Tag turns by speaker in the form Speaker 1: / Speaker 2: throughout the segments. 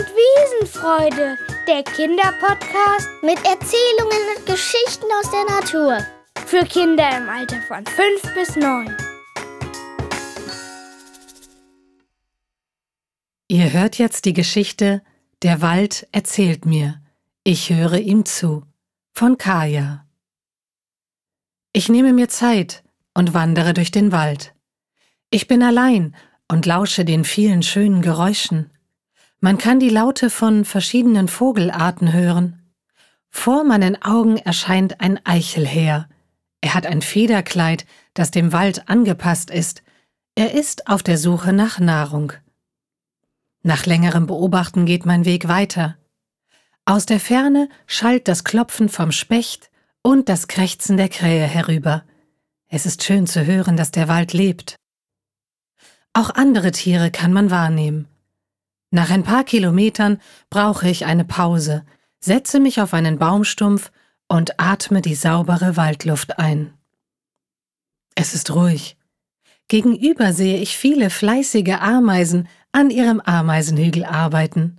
Speaker 1: Wiesenfreude, der Kinderpodcast
Speaker 2: mit Erzählungen und Geschichten aus der Natur.
Speaker 1: Für Kinder im Alter von 5 bis 9.
Speaker 3: Ihr hört jetzt die Geschichte Der Wald erzählt mir. Ich höre ihm zu. Von Kaya. Ich nehme mir Zeit und wandere durch den Wald. Ich bin allein und lausche den vielen schönen Geräuschen. Man kann die Laute von verschiedenen Vogelarten hören. Vor meinen Augen erscheint ein Eichelheer. Er hat ein Federkleid, das dem Wald angepasst ist. Er ist auf der Suche nach Nahrung. Nach längerem Beobachten geht mein Weg weiter. Aus der Ferne schallt das Klopfen vom Specht und das Krächzen der Krähe herüber. Es ist schön zu hören, dass der Wald lebt. Auch andere Tiere kann man wahrnehmen. Nach ein paar Kilometern brauche ich eine Pause, setze mich auf einen Baumstumpf und atme die saubere Waldluft ein. Es ist ruhig. Gegenüber sehe ich viele fleißige Ameisen an ihrem Ameisenhügel arbeiten.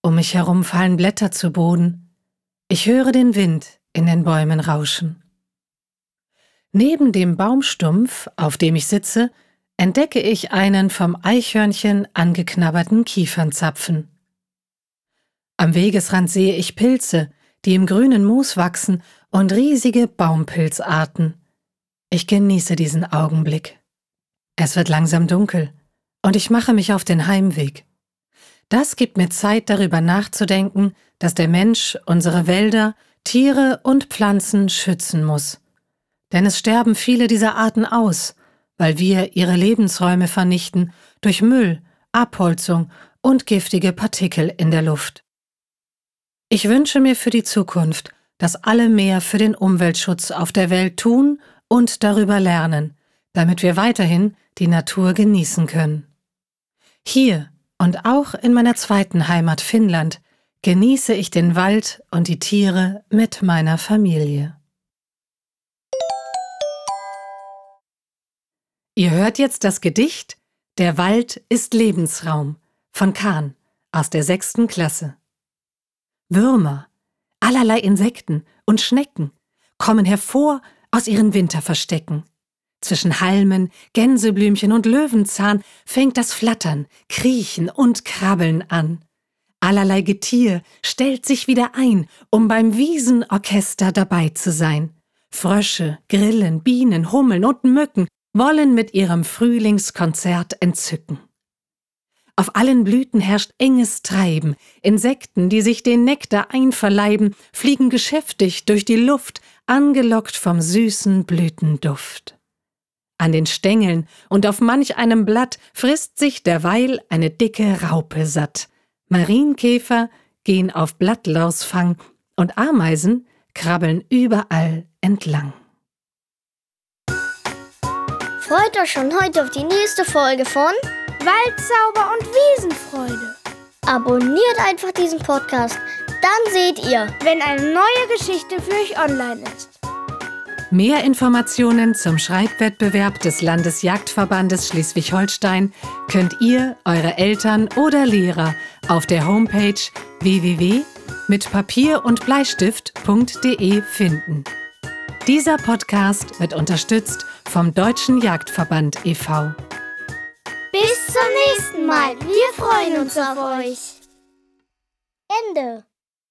Speaker 3: Um mich herum fallen Blätter zu Boden. Ich höre den Wind in den Bäumen rauschen. Neben dem Baumstumpf, auf dem ich sitze, entdecke ich einen vom Eichhörnchen angeknabberten Kiefernzapfen. Am Wegesrand sehe ich Pilze, die im grünen Moos wachsen und riesige Baumpilzarten. Ich genieße diesen Augenblick. Es wird langsam dunkel und ich mache mich auf den Heimweg. Das gibt mir Zeit darüber nachzudenken, dass der Mensch unsere Wälder, Tiere und Pflanzen schützen muss. Denn es sterben viele dieser Arten aus, weil wir ihre Lebensräume vernichten durch Müll, Abholzung und giftige Partikel in der Luft. Ich wünsche mir für die Zukunft, dass alle mehr für den Umweltschutz auf der Welt tun und darüber lernen, damit wir weiterhin die Natur genießen können. Hier und auch in meiner zweiten Heimat Finnland genieße ich den Wald und die Tiere mit meiner Familie. Ihr hört jetzt das Gedicht Der Wald ist Lebensraum von Kahn aus der sechsten Klasse. Würmer, allerlei Insekten und Schnecken kommen hervor aus ihren Winterverstecken. Zwischen Halmen, Gänseblümchen und Löwenzahn fängt das Flattern, Kriechen und Krabbeln an. Allerlei Getier stellt sich wieder ein, um beim Wiesenorchester dabei zu sein. Frösche, Grillen, Bienen, Hummeln und Mücken wollen mit ihrem Frühlingskonzert entzücken. Auf allen Blüten herrscht enges Treiben, Insekten, die sich den Nektar einverleiben, fliegen geschäftig durch die Luft, angelockt vom süßen Blütenduft. An den Stängeln und auf manch einem Blatt frisst sich derweil eine dicke Raupe satt. Marienkäfer gehen auf Blattlausfang und Ameisen krabbeln überall entlang.
Speaker 2: Freut euch schon heute auf die nächste Folge von
Speaker 1: Waldzauber und Wiesenfreude.
Speaker 2: Abonniert einfach diesen Podcast, dann seht ihr,
Speaker 1: wenn eine neue Geschichte für euch online ist.
Speaker 3: Mehr Informationen zum Schreibwettbewerb des Landesjagdverbandes Schleswig-Holstein könnt ihr, eure Eltern oder Lehrer auf der Homepage www.mitpapier und Bleistift.de finden. Dieser Podcast wird unterstützt vom Deutschen Jagdverband e.V.
Speaker 2: Bis zum nächsten Mal. Wir freuen uns auf euch. Ende.